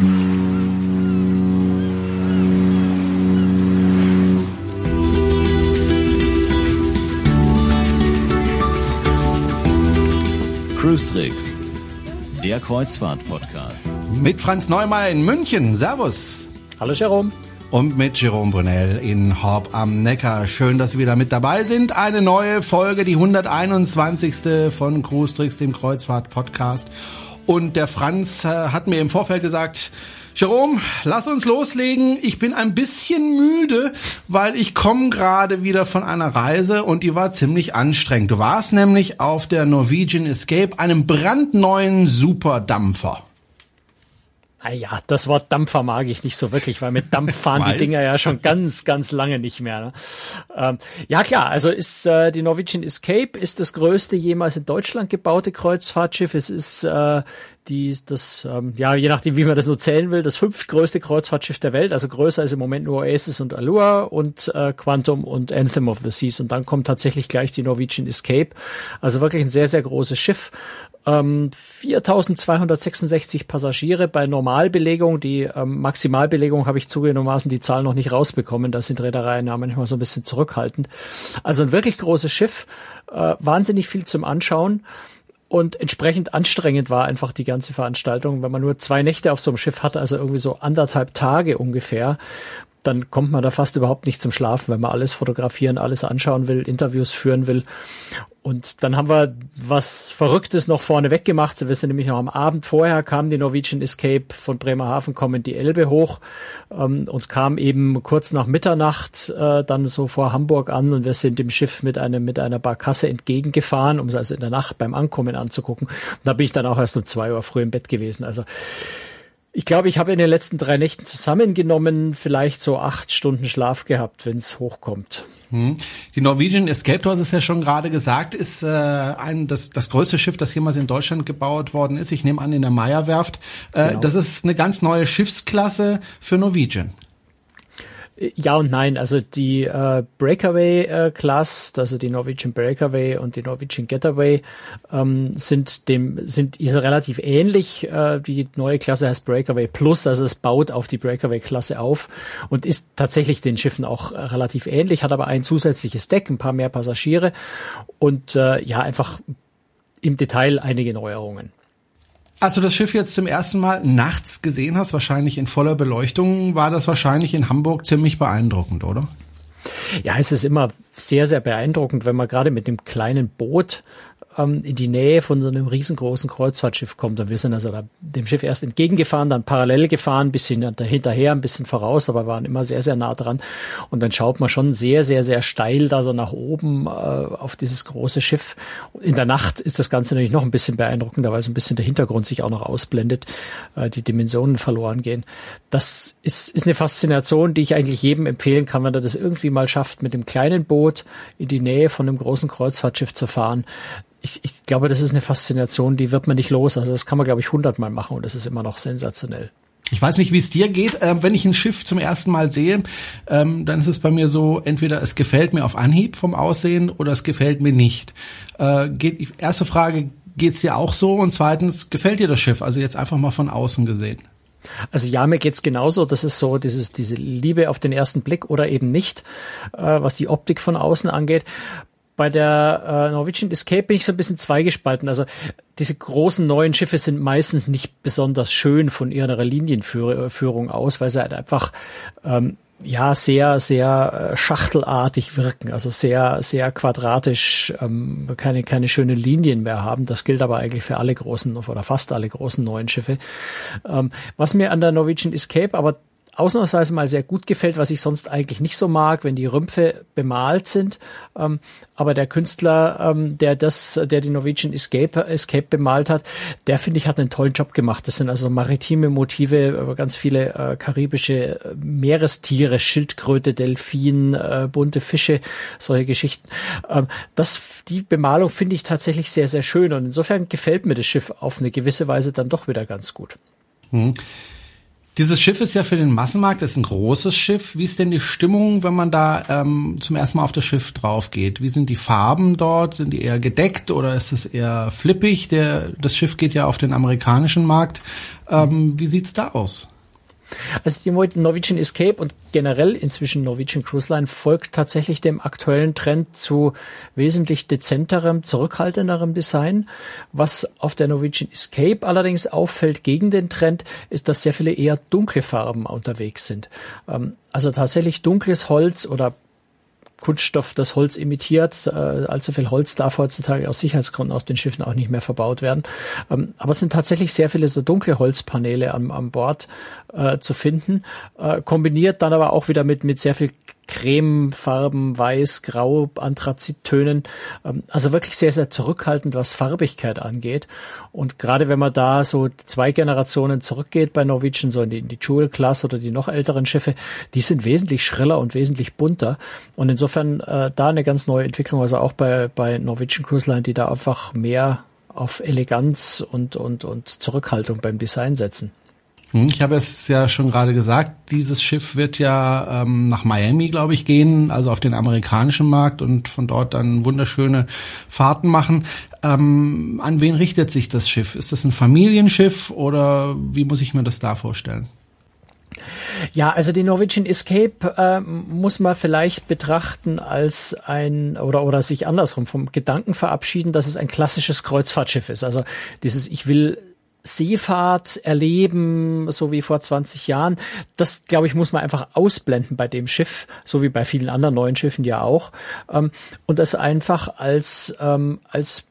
Cruise Tricks, der Kreuzfahrt-Podcast. Mit Franz Neumeier in München. Servus. Hallo Jerome. Und mit Jerome Brunel in Horb am Neckar. Schön, dass Sie wieder mit dabei sind. Eine neue Folge, die 121. von Cruise Tricks, dem Kreuzfahrt-Podcast. Und der Franz äh, hat mir im Vorfeld gesagt, Jerome, lass uns loslegen. Ich bin ein bisschen müde, weil ich komme gerade wieder von einer Reise und die war ziemlich anstrengend. Du warst nämlich auf der Norwegian Escape, einem brandneuen Superdampfer. Naja, das Wort Dampfer mag ich nicht so wirklich, weil mit Dampf fahren die Dinger ja schon ganz, ganz lange nicht mehr. Ne? Ähm, ja klar, also ist äh, die Norwegian Escape ist das größte jemals in Deutschland gebaute Kreuzfahrtschiff. Es ist äh, die, das, ähm, ja, je nachdem, wie man das nur zählen will, das fünftgrößte Kreuzfahrtschiff der Welt. Also größer ist im Moment nur Oasis und Allure und äh, Quantum und Anthem of the Seas. Und dann kommt tatsächlich gleich die Norwegian Escape. Also wirklich ein sehr, sehr großes Schiff. Ähm, 4.266 Passagiere bei Normalbelegung. Die ähm, Maximalbelegung habe ich zugegebenermaßen die Zahl noch nicht rausbekommen. Da sind Reedereien ja manchmal so ein bisschen zurückhaltend. Also ein wirklich großes Schiff, äh, wahnsinnig viel zum Anschauen. Und entsprechend anstrengend war einfach die ganze Veranstaltung, wenn man nur zwei Nächte auf so einem Schiff hatte, also irgendwie so anderthalb Tage ungefähr dann kommt man da fast überhaupt nicht zum Schlafen, wenn man alles fotografieren, alles anschauen will, Interviews führen will. Und dann haben wir was Verrücktes noch vorneweg gemacht. Wir sind nämlich noch am Abend vorher kam die Norwegian Escape von Bremerhaven kommen die Elbe hoch ähm, und kam eben kurz nach Mitternacht äh, dann so vor Hamburg an und wir sind dem Schiff mit einem mit einer Barkasse entgegengefahren, um es also in der Nacht beim Ankommen anzugucken. Und da bin ich dann auch erst um zwei Uhr früh im Bett gewesen. Also ich glaube, ich habe in den letzten drei Nächten zusammengenommen vielleicht so acht Stunden Schlaf gehabt, wenn es hochkommt. Hm. Die Norwegian Escape, du hast es ja schon gerade gesagt, ist äh, ein, das, das größte Schiff, das jemals in Deutschland gebaut worden ist. Ich nehme an, in der Meyer-Werft. Äh, genau. Das ist eine ganz neue Schiffsklasse für Norwegian. Ja und nein. Also die äh, Breakaway äh, also die Norwegian Breakaway und die Norwegian Getaway ähm, sind dem sind relativ ähnlich. Äh, die neue Klasse heißt Breakaway Plus, also es baut auf die Breakaway Klasse auf und ist tatsächlich den Schiffen auch äh, relativ ähnlich, hat aber ein zusätzliches Deck, ein paar mehr Passagiere und äh, ja einfach im Detail einige Neuerungen. Als du das Schiff jetzt zum ersten Mal nachts gesehen hast, wahrscheinlich in voller Beleuchtung, war das wahrscheinlich in Hamburg ziemlich beeindruckend, oder? Ja, es ist immer sehr, sehr beeindruckend, wenn man gerade mit dem kleinen Boot ähm, in die Nähe von so einem riesengroßen Kreuzfahrtschiff kommt. Und wir sind also dem Schiff erst entgegengefahren, dann parallel gefahren, bisschen hinterher, ein bisschen voraus, aber waren immer sehr, sehr nah dran. Und dann schaut man schon sehr, sehr, sehr steil da so nach oben äh, auf dieses große Schiff. In der Nacht ist das Ganze natürlich noch ein bisschen beeindruckender, weil so ein bisschen der Hintergrund sich auch noch ausblendet, äh, die Dimensionen verloren gehen. Das ist, ist eine Faszination, die ich eigentlich jedem empfehlen kann, wenn er das irgendwie mal schafft, mit dem kleinen Boot in die Nähe von einem großen Kreuzfahrtschiff zu fahren ich, ich glaube, das ist eine Faszination, die wird man nicht los. Also das kann man, glaube ich, hundertmal machen und das ist immer noch sensationell. Ich weiß nicht, wie es dir geht. Ähm, wenn ich ein Schiff zum ersten Mal sehe, ähm, dann ist es bei mir so, entweder es gefällt mir auf Anhieb vom Aussehen oder es gefällt mir nicht. Äh, geht, erste Frage, geht's dir auch so? Und zweitens, gefällt dir das Schiff? Also jetzt einfach mal von außen gesehen. Also ja, mir geht's genauso. Das ist so dieses, diese Liebe auf den ersten Blick oder eben nicht, äh, was die Optik von außen angeht bei der äh, Norwegian Escape bin ich so ein bisschen zweigespalten. Also diese großen neuen Schiffe sind meistens nicht besonders schön von ihrer Linienführung aus, weil sie halt einfach ähm, ja sehr sehr äh, schachtelartig wirken, also sehr sehr quadratisch, ähm, keine keine schönen Linien mehr haben. Das gilt aber eigentlich für alle großen oder fast alle großen neuen Schiffe. Ähm, was mir an der Norwegian Escape aber ausnahmsweise mal sehr gut gefällt, was ich sonst eigentlich nicht so mag, wenn die Rümpfe bemalt sind. Ähm, aber der Künstler, ähm, der das, der die Norwegian Escape, Escape bemalt hat, der finde ich hat einen tollen Job gemacht. Das sind also maritime Motive, ganz viele äh, karibische äh, Meerestiere, Schildkröte, Delfin, äh, bunte Fische, solche Geschichten. Ähm, das, die Bemalung finde ich tatsächlich sehr, sehr schön und insofern gefällt mir das Schiff auf eine gewisse Weise dann doch wieder ganz gut. Hm. Dieses Schiff ist ja für den Massenmarkt, ist ein großes Schiff. Wie ist denn die Stimmung, wenn man da ähm, zum ersten Mal auf das Schiff drauf geht? Wie sind die Farben dort? Sind die eher gedeckt oder ist es eher flippig? Der, das Schiff geht ja auf den amerikanischen Markt. Ähm, wie sieht's da aus? Also die Norwegian Escape und generell inzwischen Norwegian Cruise Line folgt tatsächlich dem aktuellen Trend zu wesentlich dezenterem, zurückhaltenderem Design. Was auf der Norwegian Escape allerdings auffällt gegen den Trend, ist, dass sehr viele eher dunkle Farben unterwegs sind. Ähm, also tatsächlich dunkles Holz oder Kunststoff das Holz imitiert. Äh, allzu viel Holz darf heutzutage aus Sicherheitsgründen auf den Schiffen auch nicht mehr verbaut werden. Ähm, aber es sind tatsächlich sehr viele so dunkle Holzpaneele am, am Bord äh, zu finden, äh, kombiniert dann aber auch wieder mit, mit sehr viel Cremefarben, Weiß, Grau, Anthrazittönen. Ähm, also wirklich sehr, sehr zurückhaltend, was Farbigkeit angeht. Und gerade wenn man da so zwei Generationen zurückgeht bei Norwegian, so in die, in die Jewel-Class oder die noch älteren Schiffe, die sind wesentlich schriller und wesentlich bunter. Und insofern äh, da eine ganz neue Entwicklung, also auch bei, bei Norwegian Cruise Line, die da einfach mehr auf Eleganz und, und, und Zurückhaltung beim Design setzen. Hm, ich habe es ja schon gerade gesagt, dieses Schiff wird ja ähm, nach Miami, glaube ich, gehen, also auf den amerikanischen Markt und von dort dann wunderschöne Fahrten machen. Ähm, an wen richtet sich das Schiff? Ist das ein Familienschiff oder wie muss ich mir das da vorstellen? Ja, also die Norwegian Escape äh, muss man vielleicht betrachten als ein oder oder sich andersrum vom Gedanken verabschieden, dass es ein klassisches Kreuzfahrtschiff ist. Also dieses ich will Seefahrt erleben, so wie vor 20 Jahren. Das, glaube ich, muss man einfach ausblenden bei dem Schiff, so wie bei vielen anderen neuen Schiffen ja auch. Ähm, und das einfach als, ähm, als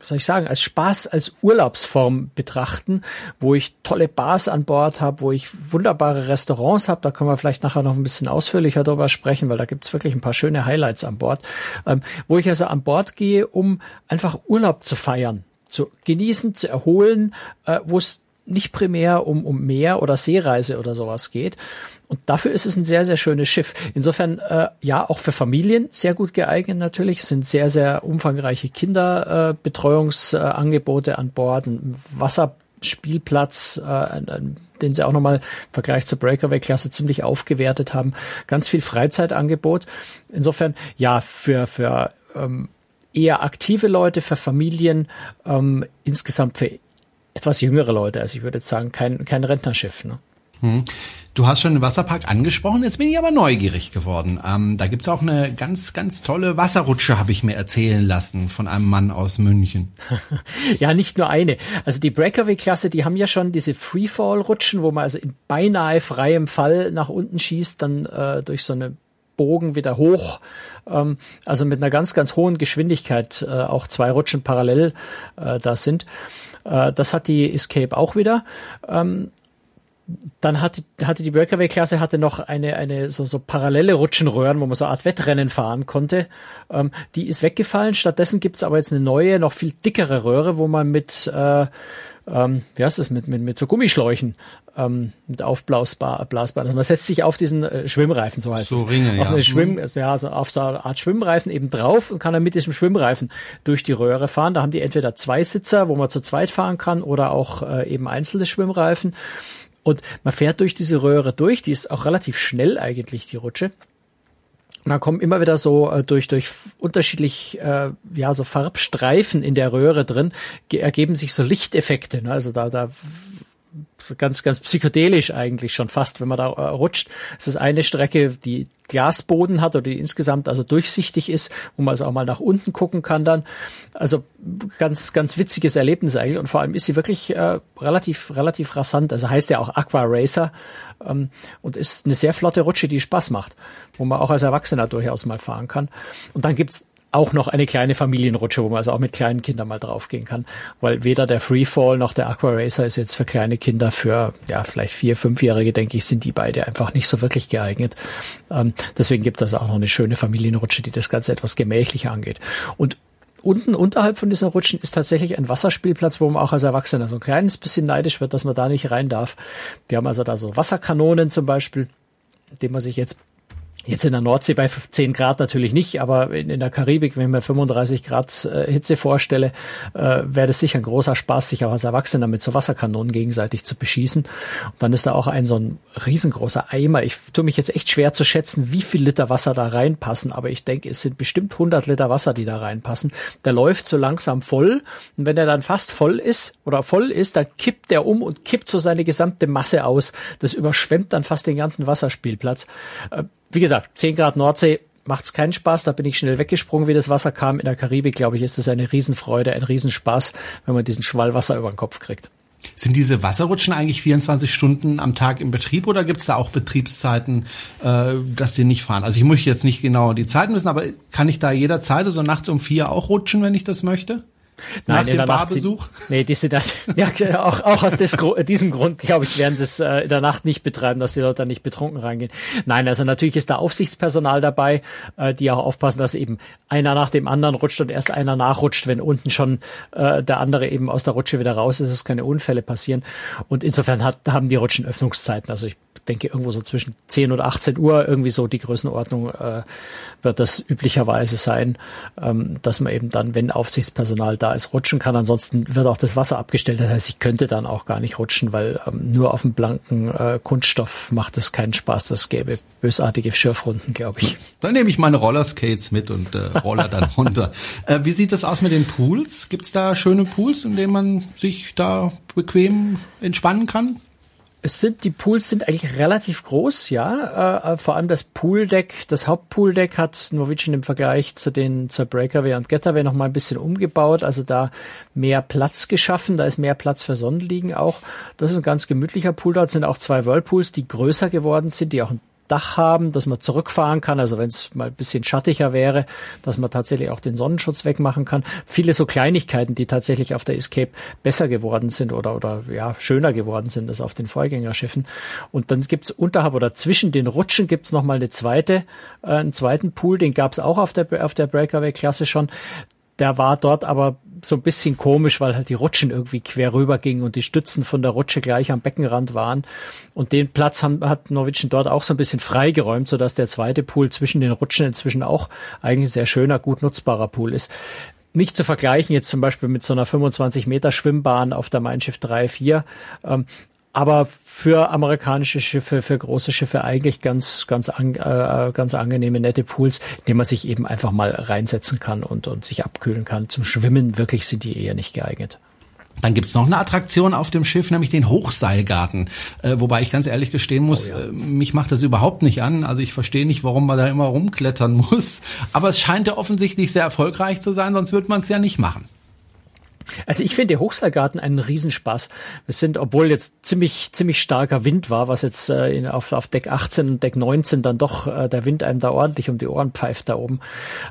was soll ich sagen, als Spaß, als Urlaubsform betrachten, wo ich tolle Bars an Bord habe, wo ich wunderbare Restaurants habe. Da können wir vielleicht nachher noch ein bisschen ausführlicher darüber sprechen, weil da gibt's wirklich ein paar schöne Highlights an Bord. Ähm, wo ich also an Bord gehe, um einfach Urlaub zu feiern zu genießen, zu erholen, äh, wo es nicht primär um, um Meer oder Seereise oder sowas geht. Und dafür ist es ein sehr, sehr schönes Schiff. Insofern, äh, ja, auch für Familien sehr gut geeignet natürlich. Es sind sehr, sehr umfangreiche Kinderbetreuungsangebote äh, an Bord, ein Wasserspielplatz, äh, ein, ein, den sie auch nochmal im Vergleich zur Breakaway-Klasse ziemlich aufgewertet haben. Ganz viel Freizeitangebot. Insofern, ja, für, für ähm, eher aktive Leute, für Familien, ähm, insgesamt für etwas jüngere Leute. Also ich würde jetzt sagen, kein, kein Rentnerschiff. Ne? Hm. Du hast schon den Wasserpark angesprochen, jetzt bin ich aber neugierig geworden. Ähm, da gibt's auch eine ganz, ganz tolle Wasserrutsche, habe ich mir erzählen lassen von einem Mann aus München. ja, nicht nur eine. Also die Breakaway-Klasse, die haben ja schon diese Freefall-Rutschen, wo man also in beinahe freiem Fall nach unten schießt, dann äh, durch so eine Bogen wieder hoch. Ähm, also mit einer ganz, ganz hohen Geschwindigkeit äh, auch zwei Rutschen parallel äh, da sind. Äh, das hat die Escape auch wieder. Ähm, dann hatte, hatte die Breakaway-Klasse hatte noch eine, eine so, so parallele Rutschenröhren, wo man so eine Art Wettrennen fahren konnte. Ähm, die ist weggefallen. Stattdessen gibt's aber jetzt eine neue, noch viel dickere Röhre, wo man mit äh, ähm, wie heißt das, mit, mit, mit so Gummischläuchen, ähm, mit aufblasbar, blasbar. Also man setzt sich auf diesen äh, Schwimmreifen, so heißt so es. Ringe, auf ja. Eine Schwimm, also, ja, also auf so eine Art Schwimmreifen eben drauf und kann dann mit diesem Schwimmreifen durch die Röhre fahren. Da haben die entweder zwei Sitzer, wo man zu zweit fahren kann, oder auch äh, eben einzelne Schwimmreifen. Und man fährt durch diese Röhre durch, die ist auch relativ schnell eigentlich, die Rutsche. Und dann kommen immer wieder so äh, durch durch unterschiedlich äh, ja so Farbstreifen in der Röhre drin ergeben sich so Lichteffekte. Ne? Also da da ganz, ganz psychedelisch eigentlich schon fast, wenn man da äh, rutscht. Es ist eine Strecke, die Glasboden hat oder die insgesamt also durchsichtig ist, wo man also auch mal nach unten gucken kann dann. Also ganz, ganz witziges Erlebnis eigentlich und vor allem ist sie wirklich äh, relativ, relativ rasant. Also heißt ja auch Aqua Racer ähm, und ist eine sehr flotte Rutsche, die Spaß macht, wo man auch als Erwachsener durchaus mal fahren kann. Und dann gibt's auch noch eine kleine Familienrutsche, wo man also auch mit kleinen Kindern mal draufgehen kann, weil weder der Freefall noch der Aqua Racer ist jetzt für kleine Kinder, für ja vielleicht vier, fünfjährige, denke ich, sind die beide einfach nicht so wirklich geeignet. Ähm, deswegen gibt es auch noch eine schöne Familienrutsche, die das Ganze etwas gemächlicher angeht. Und unten unterhalb von dieser Rutschen ist tatsächlich ein Wasserspielplatz, wo man auch als Erwachsener so ein kleines bisschen neidisch wird, dass man da nicht rein darf. Die haben also da so Wasserkanonen zum Beispiel, dem man sich jetzt Jetzt in der Nordsee bei 10 Grad natürlich nicht, aber in, in der Karibik, wenn ich mir 35 Grad äh, Hitze vorstelle, äh, wäre das sicher ein großer Spaß, sich auch als Erwachsener mit so Wasserkanonen gegenseitig zu beschießen. Und dann ist da auch ein so ein riesengroßer Eimer. Ich tue mich jetzt echt schwer zu schätzen, wie viel Liter Wasser da reinpassen, aber ich denke, es sind bestimmt 100 Liter Wasser, die da reinpassen. Der läuft so langsam voll und wenn er dann fast voll ist oder voll ist, dann kippt er um und kippt so seine gesamte Masse aus. Das überschwemmt dann fast den ganzen Wasserspielplatz. Äh, wie gesagt, 10 Grad Nordsee macht's keinen Spaß. Da bin ich schnell weggesprungen, wie das Wasser kam. In der Karibik, glaube ich, ist das eine Riesenfreude, ein Riesenspaß, wenn man diesen Schwall Wasser über den Kopf kriegt. Sind diese Wasserrutschen eigentlich 24 Stunden am Tag im Betrieb oder gibt's da auch Betriebszeiten, äh, dass sie nicht fahren? Also ich muss jetzt nicht genau die Zeiten wissen, aber kann ich da jederzeit, also nachts um vier auch rutschen, wenn ich das möchte? Nein, Nach dem Barbesuch? Sie, nee, die sind da, ja, auch, auch aus des, diesem Grund, glaube ich, werden sie es äh, in der Nacht nicht betreiben, dass die Leute da nicht betrunken reingehen. Nein, also natürlich ist da Aufsichtspersonal dabei, äh, die auch aufpassen, dass eben einer nach dem anderen rutscht und erst einer nachrutscht, wenn unten schon äh, der andere eben aus der Rutsche wieder raus ist, dass keine Unfälle passieren. Und insofern hat, haben die Rutschen Öffnungszeiten. Also ich denke irgendwo so zwischen 10 und 18 Uhr, irgendwie so die Größenordnung äh, wird das üblicherweise sein, ähm, dass man eben dann, wenn Aufsichtspersonal da ist, rutschen kann. Ansonsten wird auch das Wasser abgestellt. Das heißt, ich könnte dann auch gar nicht rutschen, weil ähm, nur auf dem blanken äh, Kunststoff macht es keinen Spaß. Das gäbe bösartige Schürfrunden, glaube ich. Dann nehme ich meine Rollerskates mit und äh, roller dann runter. Äh, wie sieht das aus mit den Pools? Gibt es da schöne Pools, in denen man sich da bequem entspannen kann? Es sind, die Pools sind eigentlich relativ groß, ja. Äh, vor allem das Pooldeck, das Hauptpooldeck hat Norwegian im Vergleich zu den, zur Breakaway und Getaway noch mal ein bisschen umgebaut, also da mehr Platz geschaffen, da ist mehr Platz für Sonnenliegen auch. Das ist ein ganz gemütlicher Pool. Dort sind auch zwei Whirlpools, die größer geworden sind, die auch ein Dach haben, dass man zurückfahren kann, also wenn es mal ein bisschen schattiger wäre, dass man tatsächlich auch den Sonnenschutz wegmachen kann. Viele so Kleinigkeiten, die tatsächlich auf der Escape besser geworden sind oder, oder ja, schöner geworden sind als auf den Vorgängerschiffen. Und dann gibt's unterhalb oder zwischen den Rutschen gibt's noch mal eine zweite, äh, einen zweiten Pool, den gab's auch auf der, auf der Breakaway-Klasse schon. Der war dort aber so ein bisschen komisch, weil halt die Rutschen irgendwie quer rüber gingen und die Stützen von der Rutsche gleich am Beckenrand waren. Und den Platz haben, hat Norwegian dort auch so ein bisschen freigeräumt, sodass der zweite Pool zwischen den Rutschen inzwischen auch eigentlich ein sehr schöner, gut nutzbarer Pool ist nicht zu vergleichen jetzt zum Beispiel mit so einer 25 Meter Schwimmbahn auf der Mein Schiff 3, 4. Ähm, aber für amerikanische Schiffe, für große Schiffe eigentlich ganz, ganz, an, äh, ganz angenehme, nette Pools, in denen man sich eben einfach mal reinsetzen kann und, und sich abkühlen kann. Zum Schwimmen wirklich sind die eher nicht geeignet. Dann gibt's noch eine Attraktion auf dem Schiff, nämlich den Hochseilgarten. Äh, wobei ich ganz ehrlich gestehen muss, oh ja. äh, mich macht das überhaupt nicht an. Also ich verstehe nicht, warum man da immer rumklettern muss. Aber es scheint ja offensichtlich sehr erfolgreich zu sein, sonst würde man es ja nicht machen. Also ich finde Hochseilgarten einen Riesenspaß. Wir sind, obwohl jetzt ziemlich, ziemlich starker Wind war, was jetzt äh, in, auf, auf Deck 18 und Deck 19 dann doch äh, der Wind einem da ordentlich um die Ohren pfeift da oben,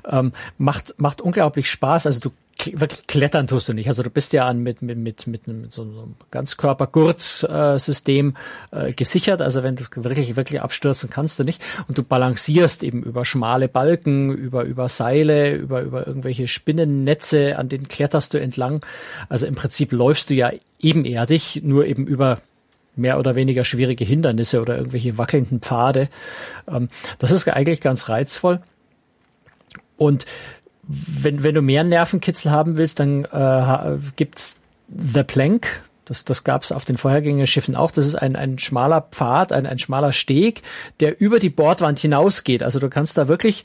ähm, macht, macht unglaublich Spaß. Also du wirklich klettern tust du nicht. Also du bist ja an mit mit mit mit einem so einem Ganzkörpergurt-System äh, gesichert. Also wenn du wirklich wirklich abstürzen kannst du nicht. Und du balancierst eben über schmale Balken, über über Seile, über über irgendwelche Spinnennetze, an denen kletterst du entlang. Also im Prinzip läufst du ja ebenerdig, nur eben über mehr oder weniger schwierige Hindernisse oder irgendwelche wackelnden Pfade. Ähm, das ist eigentlich ganz reizvoll. Und wenn, wenn du mehr Nervenkitzel haben willst, dann äh, gibt's The Plank. Das, das gab es auf den Vorhergängerschiffen auch. Das ist ein, ein schmaler Pfad, ein, ein schmaler Steg, der über die Bordwand hinausgeht. Also du kannst da wirklich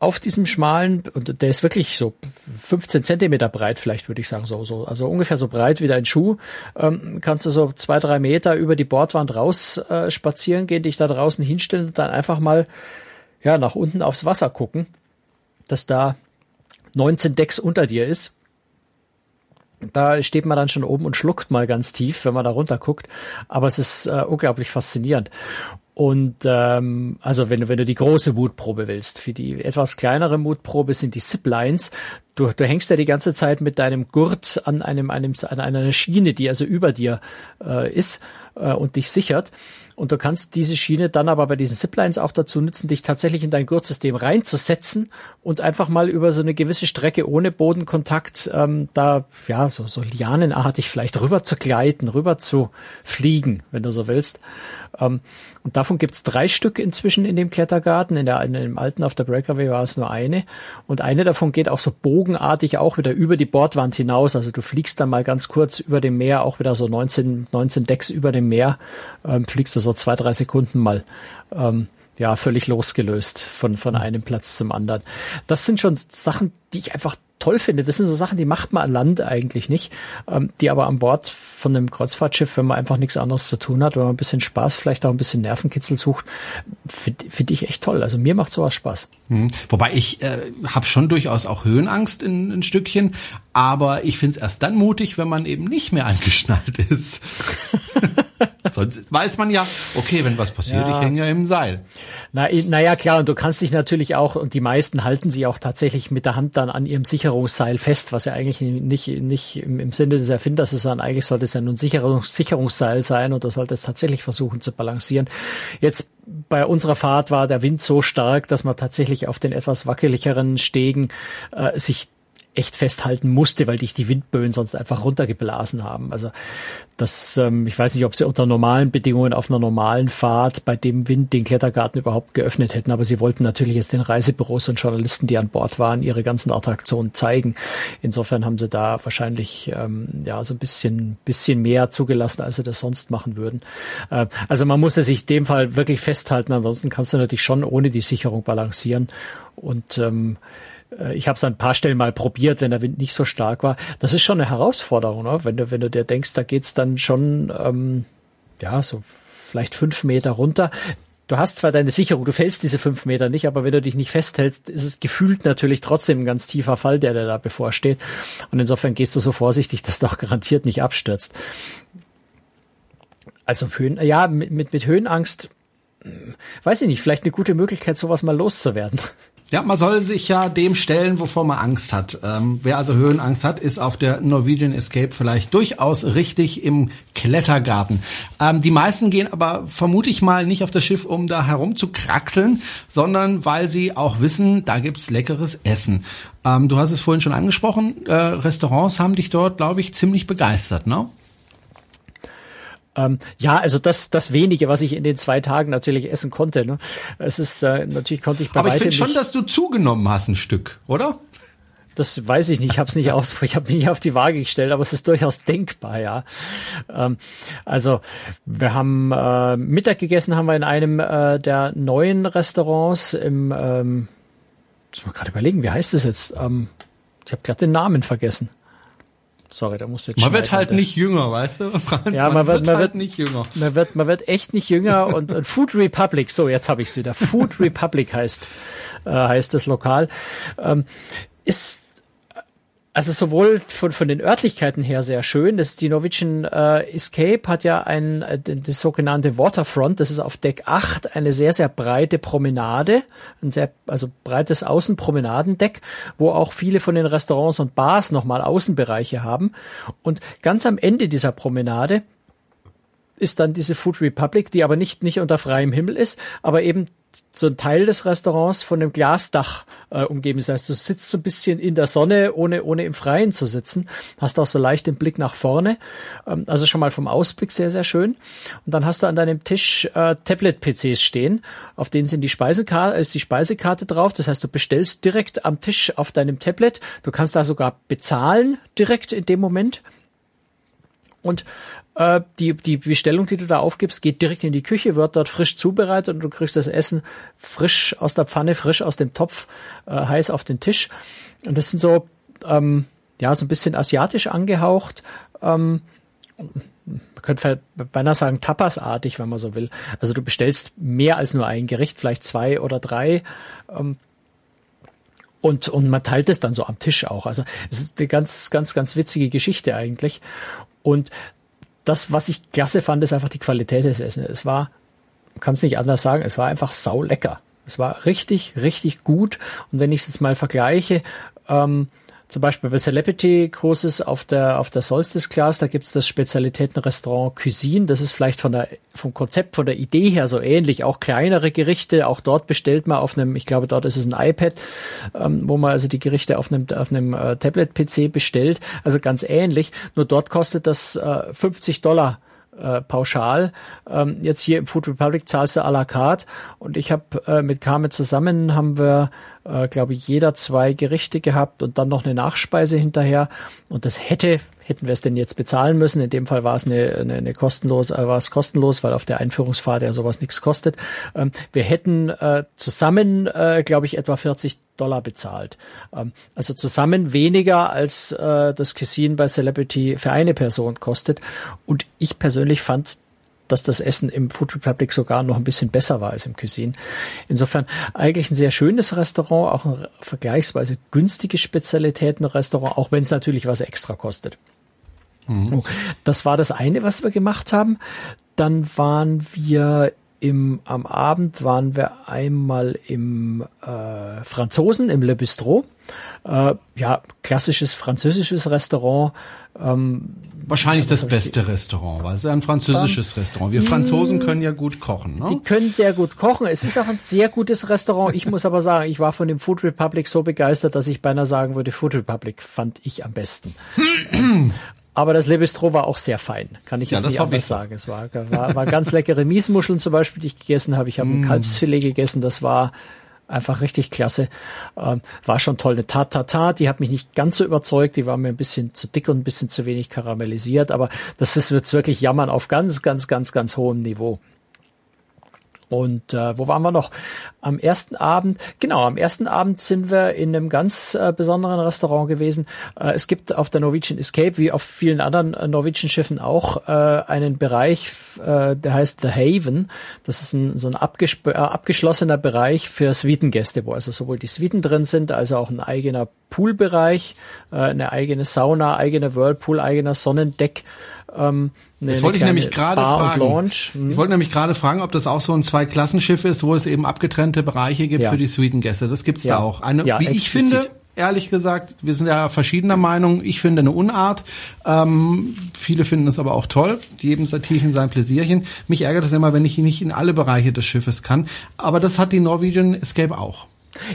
auf diesem schmalen, und der ist wirklich so 15 Zentimeter breit, vielleicht würde ich sagen, so, so, also ungefähr so breit wie dein Schuh, ähm, kannst du so zwei, drei Meter über die Bordwand raus äh, spazieren gehen, dich da draußen hinstellen und dann einfach mal ja nach unten aufs Wasser gucken dass da 19 Decks unter dir ist. Da steht man dann schon oben und schluckt mal ganz tief, wenn man da runter guckt. Aber es ist äh, unglaublich faszinierend. Und ähm, also wenn du, wenn du die große Mutprobe willst, für die etwas kleinere Mutprobe sind die Ziplines. du, du hängst ja die ganze Zeit mit deinem Gurt an einem, einem an einer Schiene, die also über dir äh, ist äh, und dich sichert. Und du kannst diese Schiene dann aber bei diesen Ziplines auch dazu nutzen, dich tatsächlich in dein Gurtsystem reinzusetzen und einfach mal über so eine gewisse Strecke ohne Bodenkontakt ähm, da, ja, so, so lianenartig vielleicht rüber zu gleiten, rüber zu fliegen, wenn du so willst. Ähm, und davon gibt's drei Stück inzwischen in dem Klettergarten. In, der, in dem alten auf der Breakaway war es nur eine. Und eine davon geht auch so bogenartig auch wieder über die Bordwand hinaus. Also du fliegst dann mal ganz kurz über dem Meer, auch wieder so 19, 19 Decks über dem Meer, ähm, fliegst du so zwei, drei Sekunden mal. Ähm, ja, völlig losgelöst von, von einem Platz zum anderen. Das sind schon Sachen, die ich einfach toll finde. Das sind so Sachen, die macht man an Land eigentlich nicht, ähm, die aber an Bord von einem Kreuzfahrtschiff, wenn man einfach nichts anderes zu tun hat, wenn man ein bisschen Spaß, vielleicht auch ein bisschen Nervenkitzel sucht, finde find ich echt toll. Also mir macht sowas Spaß. Hm. Wobei ich äh, habe schon durchaus auch Höhenangst in ein Stückchen, aber ich finde es erst dann mutig, wenn man eben nicht mehr angeschnallt ist. Sonst weiß man ja, okay, wenn was passiert, ja. ich hänge ja im Seil. Na, naja, klar, und du kannst dich natürlich auch, und die meisten halten sie auch tatsächlich mit der Hand dann an ihrem Sicherungsseil fest, was ja eigentlich nicht, nicht im, Sinne des Erfinders ist, sondern eigentlich sollte es ja nun Sicherungs Sicherungsseil sein und du solltest tatsächlich versuchen zu balancieren. Jetzt bei unserer Fahrt war der Wind so stark, dass man tatsächlich auf den etwas wackeligeren Stegen äh, sich echt festhalten musste, weil dich die Windböen sonst einfach runtergeblasen haben. Also das, ähm, ich weiß nicht, ob sie unter normalen Bedingungen auf einer normalen Fahrt bei dem Wind den Klettergarten überhaupt geöffnet hätten, aber sie wollten natürlich jetzt den Reisebüros und Journalisten, die an Bord waren, ihre ganzen Attraktionen zeigen. Insofern haben sie da wahrscheinlich ähm, ja so ein bisschen, bisschen mehr zugelassen, als sie das sonst machen würden. Äh, also man musste sich dem Fall wirklich festhalten, ansonsten kannst du natürlich schon ohne die Sicherung balancieren. Und ähm, äh, ich habe es an ein paar Stellen mal probiert, wenn der Wind nicht so stark war. Das ist schon eine Herausforderung, ne? wenn du wenn du dir denkst, da geht's dann schon ähm, ja so vielleicht fünf Meter runter. Du hast zwar deine Sicherung, du fällst diese fünf Meter nicht, aber wenn du dich nicht festhältst, ist es gefühlt natürlich trotzdem ein ganz tiefer Fall, der dir da bevorsteht. Und insofern gehst du so vorsichtig, dass du auch garantiert nicht abstürzt. Also Höhen, ja, mit, mit, mit Höhenangst, hm, weiß ich nicht, vielleicht eine gute Möglichkeit, sowas mal loszuwerden. Ja, man soll sich ja dem stellen, wovor man Angst hat. Ähm, wer also Höhenangst hat, ist auf der Norwegian Escape vielleicht durchaus richtig im Klettergarten. Ähm, die meisten gehen aber vermute ich mal nicht auf das Schiff, um da herum zu kraxeln, sondern weil sie auch wissen, da gibt's leckeres Essen. Ähm, du hast es vorhin schon angesprochen, äh, Restaurants haben dich dort, glaube ich, ziemlich begeistert, ne? Ähm, ja, also das, das wenige, was ich in den zwei Tagen natürlich essen konnte. Ne? Es ist äh, natürlich konnte ich bei Aber ich finde schon, dass du zugenommen hast ein Stück, oder? Das weiß ich nicht, ich habe es nicht aus, ich habe mich nicht auf die Waage gestellt, aber es ist durchaus denkbar, ja. Ähm, also wir haben äh, Mittag gegessen, haben wir in einem äh, der neuen Restaurants im, ähm, muss man gerade überlegen, wie heißt das jetzt? Ähm, ich habe gerade den Namen vergessen. Sorry, da muss jetzt Man wird halt nicht jünger, weißt du? Franz, ja, man, man wird, man halt wird nicht jünger. Man wird, man wird echt nicht jünger und, und Food Republic, so jetzt habe ich es wieder. Food Republic heißt äh, heißt das Lokal. Ähm, ist also sowohl von, von den Örtlichkeiten her sehr schön. Das die Norwegian äh, Escape hat ja ein äh, das sogenannte Waterfront. Das ist auf Deck 8 eine sehr sehr breite Promenade, ein sehr also breites Außenpromenadendeck, wo auch viele von den Restaurants und Bars nochmal Außenbereiche haben. Und ganz am Ende dieser Promenade ist dann diese Food Republic, die aber nicht nicht unter freiem Himmel ist, aber eben so ein Teil des Restaurants von einem Glasdach äh, umgeben. Das heißt, du sitzt so ein bisschen in der Sonne, ohne, ohne im Freien zu sitzen. Hast auch so leicht den Blick nach vorne. Ähm, also schon mal vom Ausblick sehr, sehr schön. Und dann hast du an deinem Tisch äh, Tablet-PCs stehen, auf denen sind die Speisekarte, ist die Speisekarte drauf. Das heißt, du bestellst direkt am Tisch auf deinem Tablet. Du kannst da sogar bezahlen direkt in dem Moment. Und äh, die, die Bestellung, die du da aufgibst, geht direkt in die Küche, wird dort frisch zubereitet und du kriegst das Essen frisch aus der Pfanne, frisch aus dem Topf, äh, heiß auf den Tisch. Und das sind so, ähm, ja, so ein bisschen asiatisch angehaucht. Ähm, man könnte beinahe sagen Tapas-artig, wenn man so will. Also du bestellst mehr als nur ein Gericht, vielleicht zwei oder drei. Ähm, und, und man teilt es dann so am Tisch auch. Also es ist eine ganz, ganz, ganz witzige Geschichte eigentlich. Und das, was ich klasse fand, ist einfach die Qualität des Essens. Es war, kann es nicht anders sagen, es war einfach sau lecker. Es war richtig, richtig gut. Und wenn ich es jetzt mal vergleiche, ähm, zum Beispiel bei Celebrity Cruises auf der, auf der Solstice Class, da gibt's das Spezialitätenrestaurant Cuisine. Das ist vielleicht von der, vom Konzept, von der Idee her so ähnlich. Auch kleinere Gerichte. Auch dort bestellt man auf einem, ich glaube, dort ist es ein iPad, ähm, wo man also die Gerichte auf einem, auf einem äh, Tablet-PC bestellt. Also ganz ähnlich. Nur dort kostet das äh, 50 Dollar äh, pauschal. Ähm, jetzt hier im Food Republic zahlst du à la carte und ich habe äh, mit Carmen zusammen haben wir, äh, glaube ich, jeder zwei Gerichte gehabt und dann noch eine Nachspeise hinterher und das hätte hätten wir es denn jetzt bezahlen müssen. In dem Fall war es eine, eine, eine kostenlos, äh, war es kostenlos, weil auf der Einführungsfahrt ja sowas nichts kostet. Ähm, wir hätten äh, zusammen, äh, glaube ich, etwa 40 Dollar bezahlt. Ähm, also zusammen weniger als äh, das Cuisine bei Celebrity für eine Person kostet. Und ich persönlich fand dass das Essen im Food Republic sogar noch ein bisschen besser war als im Cuisine. Insofern eigentlich ein sehr schönes Restaurant, auch ein vergleichsweise günstiges Spezialitätenrestaurant, auch wenn es natürlich was extra kostet. Mhm. Das war das eine, was wir gemacht haben. Dann waren wir im, am Abend waren wir einmal im äh, Franzosen, im Le Bistro. Äh, ja, klassisches französisches Restaurant. Ähm, Wahrscheinlich das beste Restaurant, weil es ist ein französisches um, Restaurant. Wir Franzosen können ja gut kochen. Ne? Die können sehr gut kochen. Es ist auch ein sehr gutes Restaurant. Ich muss aber sagen, ich war von dem Food Republic so begeistert, dass ich beinahe sagen würde, Food Republic fand ich am besten. Aber das Le Bistro war auch sehr fein, kann ich jetzt ja, nicht anders sagen. Es war, war, war ganz leckere Miesmuscheln zum Beispiel, die ich gegessen habe. Ich habe mm. ein Kalbsfilet gegessen, das war einfach richtig klasse. Ähm, war schon toll. Eine Tatata, die hat mich nicht ganz so überzeugt, die war mir ein bisschen zu dick und ein bisschen zu wenig karamellisiert, aber das ist jetzt wirklich Jammern auf ganz, ganz, ganz, ganz hohem Niveau. Und äh, wo waren wir noch? Am ersten Abend, genau, am ersten Abend sind wir in einem ganz äh, besonderen Restaurant gewesen. Äh, es gibt auf der Norwegian Escape, wie auf vielen anderen äh, Norwegian Schiffen auch, äh, einen Bereich, äh, der heißt The Haven. Das ist ein, so ein äh, abgeschlossener Bereich für Suitengäste, wo also sowohl die Suiten drin sind, als auch ein eigener Poolbereich, äh, eine eigene Sauna, eigener Whirlpool, eigener Sonnendeck. Ähm, eine, Jetzt wollte ich nämlich gerade fragen. Hm. Ich wollte nämlich gerade fragen, ob das auch so ein Zwei-Klassenschiff ist, wo es eben abgetrennte Bereiche gibt ja. für die Suitengäste. Das gibt's ja. da auch. Eine, ja, wie explizit. ich finde, ehrlich gesagt, wir sind ja verschiedener Meinung. Ich finde eine Unart. Ähm, viele finden es aber auch toll. Jedem sein Tierchen sein Pläsierchen. Mich ärgert es immer, wenn ich nicht in alle Bereiche des Schiffes kann. Aber das hat die Norwegian Escape auch.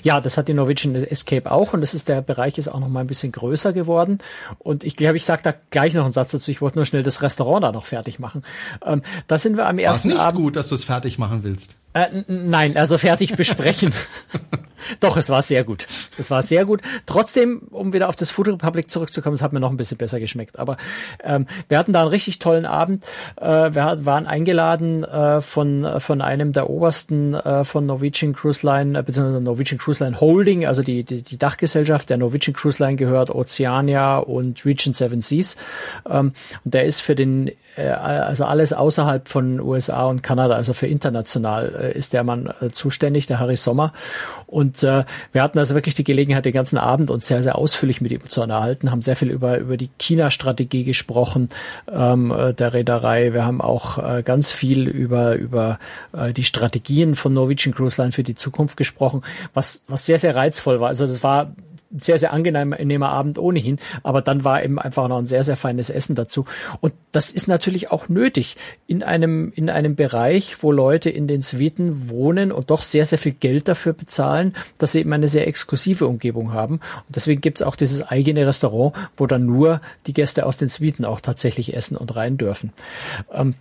Ja, das hat die Norwegian Escape auch und das ist der Bereich ist auch noch mal ein bisschen größer geworden. Und ich glaube, ich sage da gleich noch einen Satz dazu. Ich wollte nur schnell das Restaurant da noch fertig machen. Ähm, da sind wir am ersten War's nicht Abend. gut, dass du es fertig machen willst. Äh, nein, also fertig besprechen. Doch, es war sehr gut. Es war sehr gut. Trotzdem, um wieder auf das Food Republic zurückzukommen, es hat mir noch ein bisschen besser geschmeckt. Aber ähm, wir hatten da einen richtig tollen Abend. Äh, wir waren eingeladen äh, von von einem der obersten äh, von Norwegian Cruise Line, äh, beziehungsweise Norwegian Cruise Line Holding, also die, die, die Dachgesellschaft der Norwegian Cruise Line gehört Oceania und Region Seven Seas. Ähm, und der ist für den also alles außerhalb von USA und Kanada, also für international äh, ist der Mann äh, zuständig, der Harry Sommer. Und äh, wir hatten also wirklich die Gelegenheit, den ganzen Abend uns sehr, sehr ausführlich mit ihm zu unterhalten, haben sehr viel über, über die China-Strategie gesprochen ähm, der Reederei. Wir haben auch äh, ganz viel über, über äh, die Strategien von Norwegian Cruise Line für die Zukunft gesprochen, was, was sehr, sehr reizvoll war. Also das war sehr, sehr angenehmer Abend ohnehin, aber dann war eben einfach noch ein sehr, sehr feines Essen dazu. Und das ist natürlich auch nötig in einem, in einem Bereich, wo Leute in den Suiten wohnen und doch sehr, sehr viel Geld dafür bezahlen, dass sie eben eine sehr exklusive Umgebung haben. Und deswegen gibt's auch dieses eigene Restaurant, wo dann nur die Gäste aus den Suiten auch tatsächlich essen und rein dürfen. Ähm,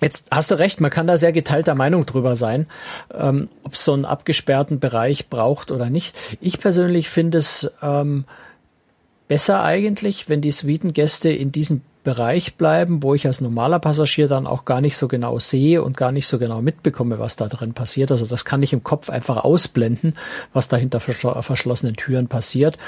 Jetzt hast du recht, man kann da sehr geteilter Meinung drüber sein, ähm, ob es so einen abgesperrten Bereich braucht oder nicht. Ich persönlich finde es ähm, besser eigentlich, wenn die Suitengäste in diesem Bereich bleiben, wo ich als normaler Passagier dann auch gar nicht so genau sehe und gar nicht so genau mitbekomme, was da drin passiert. Also das kann ich im Kopf einfach ausblenden, was da hinter verschlossenen Türen passiert.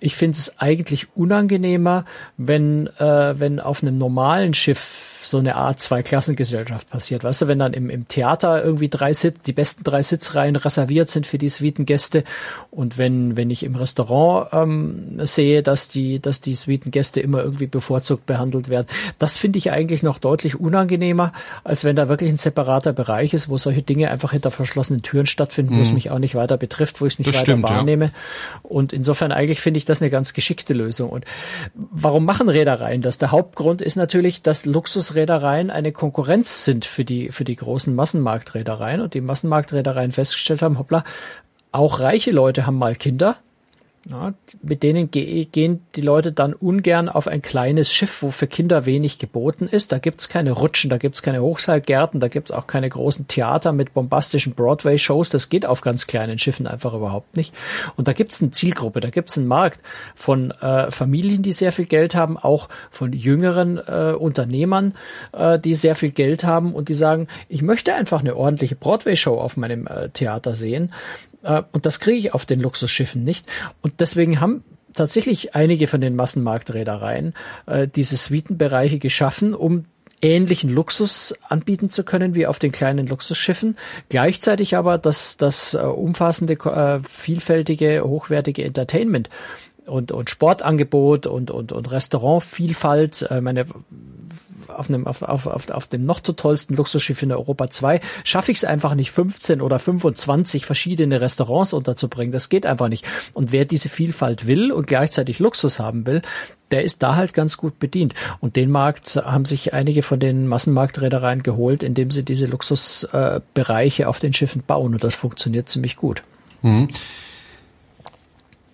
Ich finde es eigentlich unangenehmer, wenn, äh, wenn auf einem normalen Schiff so eine Art Zweiklassengesellschaft passiert. Weißt du, wenn dann im, im Theater irgendwie drei Sitz, die besten drei Sitzreihen reserviert sind für die Suitengäste und wenn, wenn ich im Restaurant ähm, sehe, dass die, dass die Suitengäste immer irgendwie bevorzugt behandelt werden, das finde ich eigentlich noch deutlich unangenehmer, als wenn da wirklich ein separater Bereich ist, wo solche Dinge einfach hinter verschlossenen Türen stattfinden, mhm. wo es mhm. mich auch nicht weiter betrifft, wo ich es nicht das weiter stimmt, wahrnehme. Ja. Und insofern eigentlich finde ich das eine ganz geschickte Lösung. Und warum machen Reedereien das? Der Hauptgrund ist natürlich, dass Luxusreedereien eine Konkurrenz sind für die, für die großen Massenmarktreedereien und die Massenmarktreedereien festgestellt haben, hoppla, auch reiche Leute haben mal Kinder ja, mit denen ge gehen die Leute dann ungern auf ein kleines Schiff, wo für Kinder wenig geboten ist. Da gibt's keine Rutschen, da gibt's keine Hochseilgärten, da gibt's auch keine großen Theater mit bombastischen Broadway-Shows. Das geht auf ganz kleinen Schiffen einfach überhaupt nicht. Und da gibt's eine Zielgruppe, da gibt's einen Markt von äh, Familien, die sehr viel Geld haben, auch von jüngeren äh, Unternehmern, äh, die sehr viel Geld haben und die sagen, ich möchte einfach eine ordentliche Broadway-Show auf meinem äh, Theater sehen. Äh, und das kriege ich auf den Luxusschiffen nicht. Und deswegen haben tatsächlich einige von den Massenmarktreedereien äh, diese Suitenbereiche geschaffen, um ähnlichen Luxus anbieten zu können wie auf den kleinen Luxusschiffen, gleichzeitig aber das, das äh, umfassende, vielfältige, hochwertige Entertainment und, und Sportangebot und, und, und Restaurantvielfalt, meine auf einem, auf, auf, auf, auf dem noch zu tollsten Luxusschiff in Europa 2 schaffe ich es einfach nicht, 15 oder 25 verschiedene Restaurants unterzubringen. Das geht einfach nicht. Und wer diese Vielfalt will und gleichzeitig Luxus haben will, der ist da halt ganz gut bedient. Und den Markt haben sich einige von den Massenmarktreedereien geholt, indem sie diese Luxusbereiche äh, auf den Schiffen bauen. Und das funktioniert ziemlich gut. Mhm.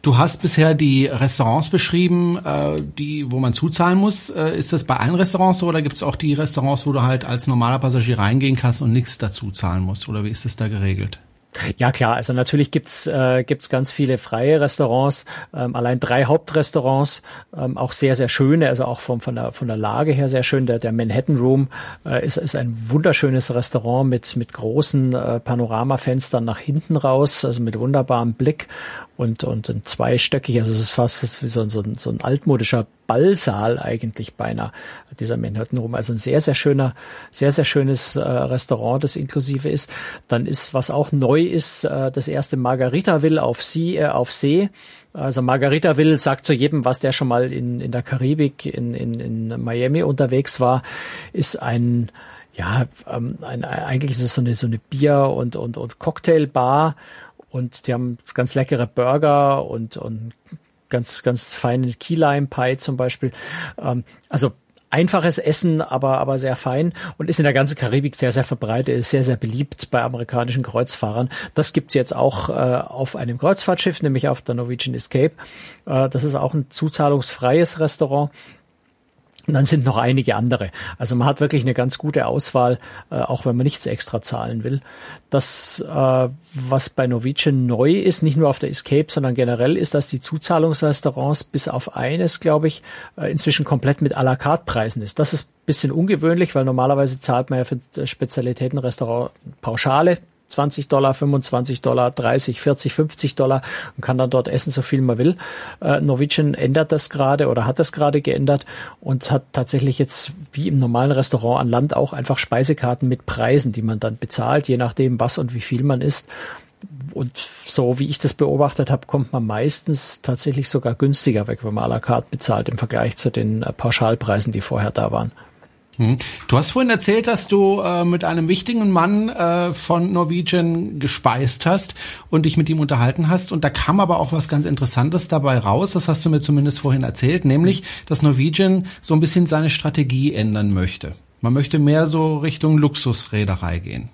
Du hast bisher die Restaurants beschrieben, äh, die, wo man zuzahlen muss. Äh, ist das bei allen Restaurants so oder gibt es auch die Restaurants, wo du halt als normaler Passagier reingehen kannst und nichts dazu zahlen musst? Oder wie ist das da geregelt? Ja klar, also natürlich gibt's äh, gibt's ganz viele freie Restaurants, ähm, allein drei Hauptrestaurants, ähm, auch sehr sehr schöne, also auch vom, von der von der Lage her sehr schön. Der, der Manhattan Room äh, ist ist ein wunderschönes Restaurant mit mit großen äh, Panoramafenstern nach hinten raus, also mit wunderbarem Blick und und ein zweistöckig, also es ist fast wie so, so, so ein altmodischer Ballsaal eigentlich beinahe, dieser Manhattan Room. Also ein sehr, sehr schöner, sehr, sehr schönes äh, Restaurant, das inklusive ist. Dann ist, was auch neu ist, äh, das erste Margaritaville auf See, äh, auf See. Also Margaritaville sagt zu jedem, was der schon mal in, in der Karibik, in, in, in Miami unterwegs war, ist ein, ja, ähm, ein, eigentlich ist es so eine, so eine Bier- und, und, und Cocktailbar und die haben ganz leckere Burger und, und ganz, ganz feinen Key Lime Pie zum Beispiel. Ähm, also einfaches Essen, aber, aber sehr fein und ist in der ganzen Karibik sehr, sehr verbreitet, ist sehr, sehr beliebt bei amerikanischen Kreuzfahrern. Das gibt's jetzt auch äh, auf einem Kreuzfahrtschiff, nämlich auf der Norwegian Escape. Äh, das ist auch ein zuzahlungsfreies Restaurant und dann sind noch einige andere. Also man hat wirklich eine ganz gute Auswahl, äh, auch wenn man nichts extra zahlen will. Das, äh, was bei Norwegian neu ist, nicht nur auf der Escape, sondern generell ist, dass die Zuzahlungsrestaurants bis auf eines, glaube ich, äh, inzwischen komplett mit à la carte Preisen ist. Das ist bisschen ungewöhnlich, weil normalerweise zahlt man ja für Spezialitätenrestaurant Pauschale, 20 Dollar, 25 Dollar, 30, 40, 50 Dollar und kann dann dort essen, so viel man will. Äh, Norwegian ändert das gerade oder hat das gerade geändert und hat tatsächlich jetzt wie im normalen Restaurant an Land auch einfach Speisekarten mit Preisen, die man dann bezahlt, je nachdem was und wie viel man isst. Und so wie ich das beobachtet habe, kommt man meistens tatsächlich sogar günstiger weg, wenn man à la carte bezahlt im Vergleich zu den äh, Pauschalpreisen, die vorher da waren. Hm. Du hast vorhin erzählt, dass du äh, mit einem wichtigen Mann äh, von Norwegian gespeist hast und dich mit ihm unterhalten hast. Und da kam aber auch was ganz Interessantes dabei raus. Das hast du mir zumindest vorhin erzählt, nämlich, dass Norwegian so ein bisschen seine Strategie ändern möchte. Man möchte mehr so Richtung Luxusreederei gehen.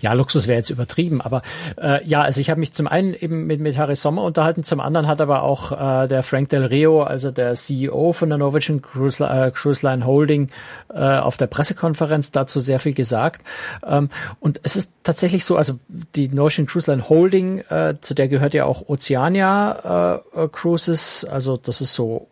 Ja, Luxus wäre jetzt übertrieben, aber äh, ja, also ich habe mich zum einen eben mit, mit Harry Sommer unterhalten, zum anderen hat aber auch äh, der Frank Del Rio, also der CEO von der Norwegian Cruise, äh, Cruise Line Holding, äh, auf der Pressekonferenz dazu sehr viel gesagt. Ähm, und es ist tatsächlich so, also die Norwegian Cruise Line Holding, äh, zu der gehört ja auch Oceania äh, äh Cruises, also das ist so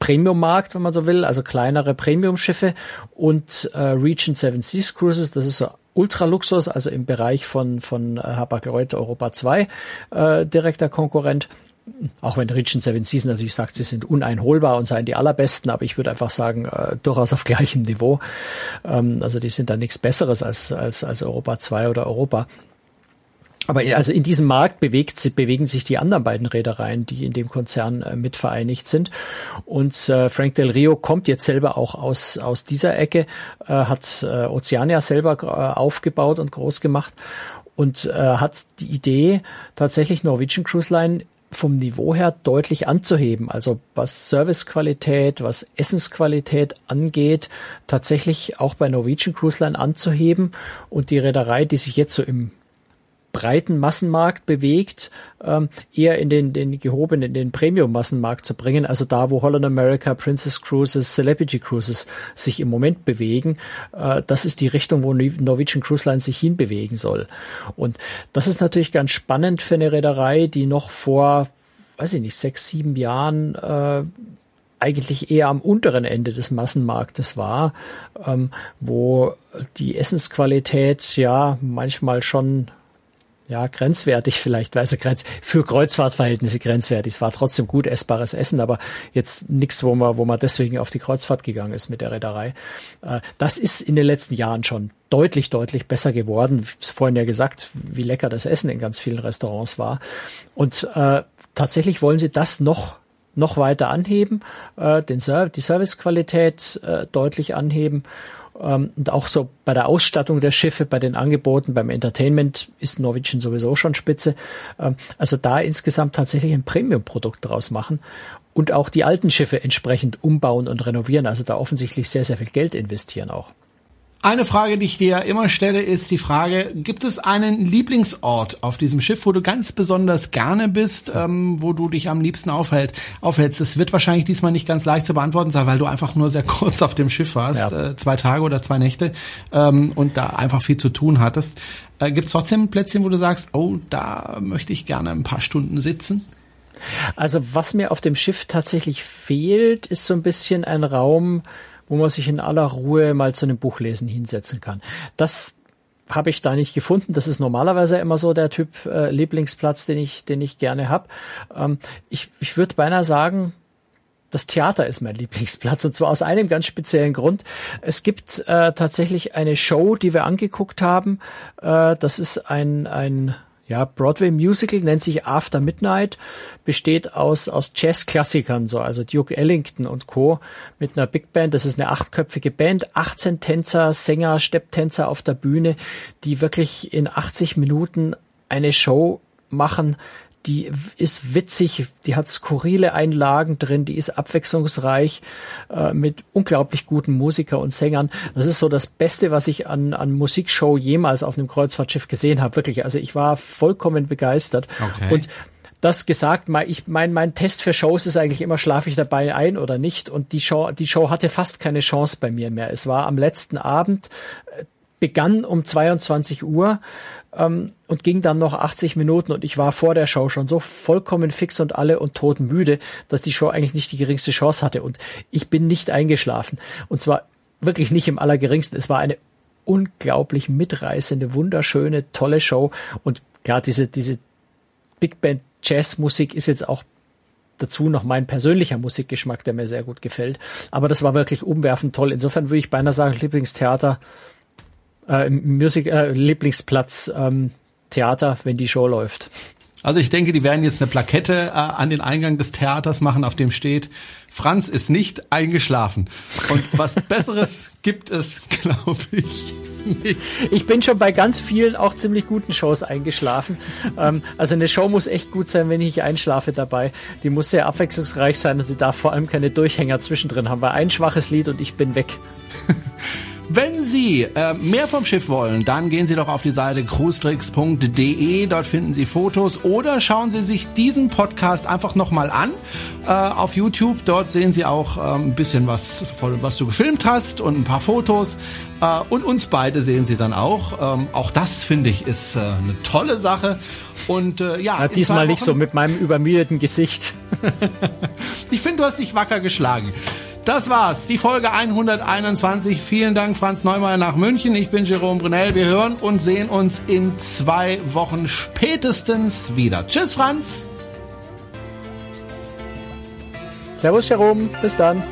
Premium-Markt, wenn man so will, also kleinere Premium-Schiffe und äh, Region Seven Seas Cruises, das ist so Ultraluxus, also im Bereich von, von äh, Hapag-Lloyd Europa 2, äh, direkter Konkurrent. auch wenn Region Seven Seas natürlich sagt, sie sind uneinholbar und seien die allerbesten, aber ich würde einfach sagen, äh, durchaus auf gleichem Niveau. Ähm, also die sind da nichts Besseres als, als, als Europa 2 oder Europa. Aber also in diesem Markt bewegt, bewegen sich die anderen beiden Reedereien, die in dem Konzern äh, mit vereinigt sind. Und äh, Frank Del Rio kommt jetzt selber auch aus, aus dieser Ecke, äh, hat äh, Oceania selber äh, aufgebaut und groß gemacht und äh, hat die Idee, tatsächlich Norwegian Cruise Line vom Niveau her deutlich anzuheben. Also was Servicequalität, was Essensqualität angeht, tatsächlich auch bei Norwegian Cruise Line anzuheben und die Reederei, die sich jetzt so im breiten Massenmarkt bewegt, ähm, eher in den, den gehobenen, in den Premium-Massenmarkt zu bringen, also da, wo Holland America, Princess Cruises, Celebrity Cruises sich im Moment bewegen, äh, das ist die Richtung, wo Norwegian Cruise Line sich hinbewegen soll. Und das ist natürlich ganz spannend für eine Reederei, die noch vor, weiß ich nicht, sechs, sieben Jahren äh, eigentlich eher am unteren Ende des Massenmarktes war, ähm, wo die Essensqualität ja manchmal schon ja, grenzwertig vielleicht, weil es grenz für Kreuzfahrtverhältnisse grenzwertig. Es war trotzdem gut essbares Essen, aber jetzt nichts, wo man, wo man deswegen auf die Kreuzfahrt gegangen ist mit der Reederei. Äh, das ist in den letzten Jahren schon deutlich, deutlich besser geworden. Ich vorhin ja gesagt, wie lecker das Essen in ganz vielen Restaurants war. Und äh, tatsächlich wollen sie das noch noch weiter anheben, äh, den Ser die Servicequalität äh, deutlich anheben ähm, und auch so bei der Ausstattung der Schiffe, bei den Angeboten, beim Entertainment ist Norwegian sowieso schon spitze. Ähm, also da insgesamt tatsächlich ein Premium-Produkt draus machen und auch die alten Schiffe entsprechend umbauen und renovieren. Also da offensichtlich sehr, sehr viel Geld investieren auch. Eine Frage, die ich dir immer stelle, ist die Frage, gibt es einen Lieblingsort auf diesem Schiff, wo du ganz besonders gerne bist, ähm, wo du dich am liebsten aufhält, aufhältst? Das wird wahrscheinlich diesmal nicht ganz leicht zu beantworten sein, weil du einfach nur sehr kurz auf dem Schiff warst, ja. äh, zwei Tage oder zwei Nächte ähm, und da einfach viel zu tun hattest. Äh, gibt es trotzdem Plätzchen, wo du sagst, oh, da möchte ich gerne ein paar Stunden sitzen? Also was mir auf dem Schiff tatsächlich fehlt, ist so ein bisschen ein Raum, wo man sich in aller Ruhe mal zu einem Buchlesen hinsetzen kann. Das habe ich da nicht gefunden. Das ist normalerweise immer so der Typ äh, Lieblingsplatz, den ich, den ich gerne habe. Ähm, ich ich würde beinahe sagen, das Theater ist mein Lieblingsplatz und zwar aus einem ganz speziellen Grund. Es gibt äh, tatsächlich eine Show, die wir angeguckt haben. Äh, das ist ein ein ja, Broadway Musical nennt sich After Midnight, besteht aus, aus Jazz-Klassikern, so, also Duke Ellington und Co. mit einer Big Band. Das ist eine achtköpfige Band, 18 Tänzer, Sänger, Stepptänzer auf der Bühne, die wirklich in 80 Minuten eine Show machen, die ist witzig, die hat skurrile Einlagen drin, die ist abwechslungsreich äh, mit unglaublich guten Musiker und Sängern. Das ist so das Beste, was ich an, an Musikshow jemals auf einem Kreuzfahrtschiff gesehen habe. Wirklich, also ich war vollkommen begeistert. Okay. Und das gesagt, ich mein, mein Test für Shows ist eigentlich immer, schlafe ich dabei ein oder nicht? Und die Show, die Show hatte fast keine Chance bei mir mehr. Es war am letzten Abend, äh, begann um 22 Uhr ähm, und ging dann noch 80 Minuten und ich war vor der Show schon so vollkommen fix und alle und totenmüde, dass die Show eigentlich nicht die geringste Chance hatte und ich bin nicht eingeschlafen und zwar wirklich nicht im allergeringsten. Es war eine unglaublich mitreißende, wunderschöne, tolle Show und klar, diese, diese Big Band Jazzmusik ist jetzt auch dazu noch mein persönlicher Musikgeschmack, der mir sehr gut gefällt. Aber das war wirklich umwerfend toll. Insofern würde ich beinahe sagen, Lieblingstheater äh, Musik, äh, Lieblingsplatz ähm, Theater, wenn die Show läuft. Also ich denke, die werden jetzt eine Plakette äh, an den Eingang des Theaters machen, auf dem steht, Franz ist nicht eingeschlafen. Und was Besseres gibt es, glaube ich. Nicht. Ich bin schon bei ganz vielen auch ziemlich guten Shows eingeschlafen. Ähm, also eine Show muss echt gut sein, wenn ich einschlafe dabei. Die muss sehr abwechslungsreich sein und sie darf vor allem keine Durchhänger zwischendrin haben, weil ein schwaches Lied und ich bin weg. Wenn Sie äh, mehr vom Schiff wollen, dann gehen Sie doch auf die Seite cruestricks.de. Dort finden Sie Fotos oder schauen Sie sich diesen Podcast einfach nochmal an äh, auf YouTube. Dort sehen Sie auch äh, ein bisschen was, was du gefilmt hast und ein paar Fotos. Äh, und uns beide sehen Sie dann auch. Ähm, auch das finde ich ist äh, eine tolle Sache. Und äh, ja, ja diesmal nicht so mit meinem übermüdeten Gesicht. ich finde, du hast dich wacker geschlagen. Das war's, die Folge 121. Vielen Dank, Franz Neumeier nach München. Ich bin Jerome Brunel. Wir hören und sehen uns in zwei Wochen spätestens wieder. Tschüss, Franz. Servus, Jerome. Bis dann.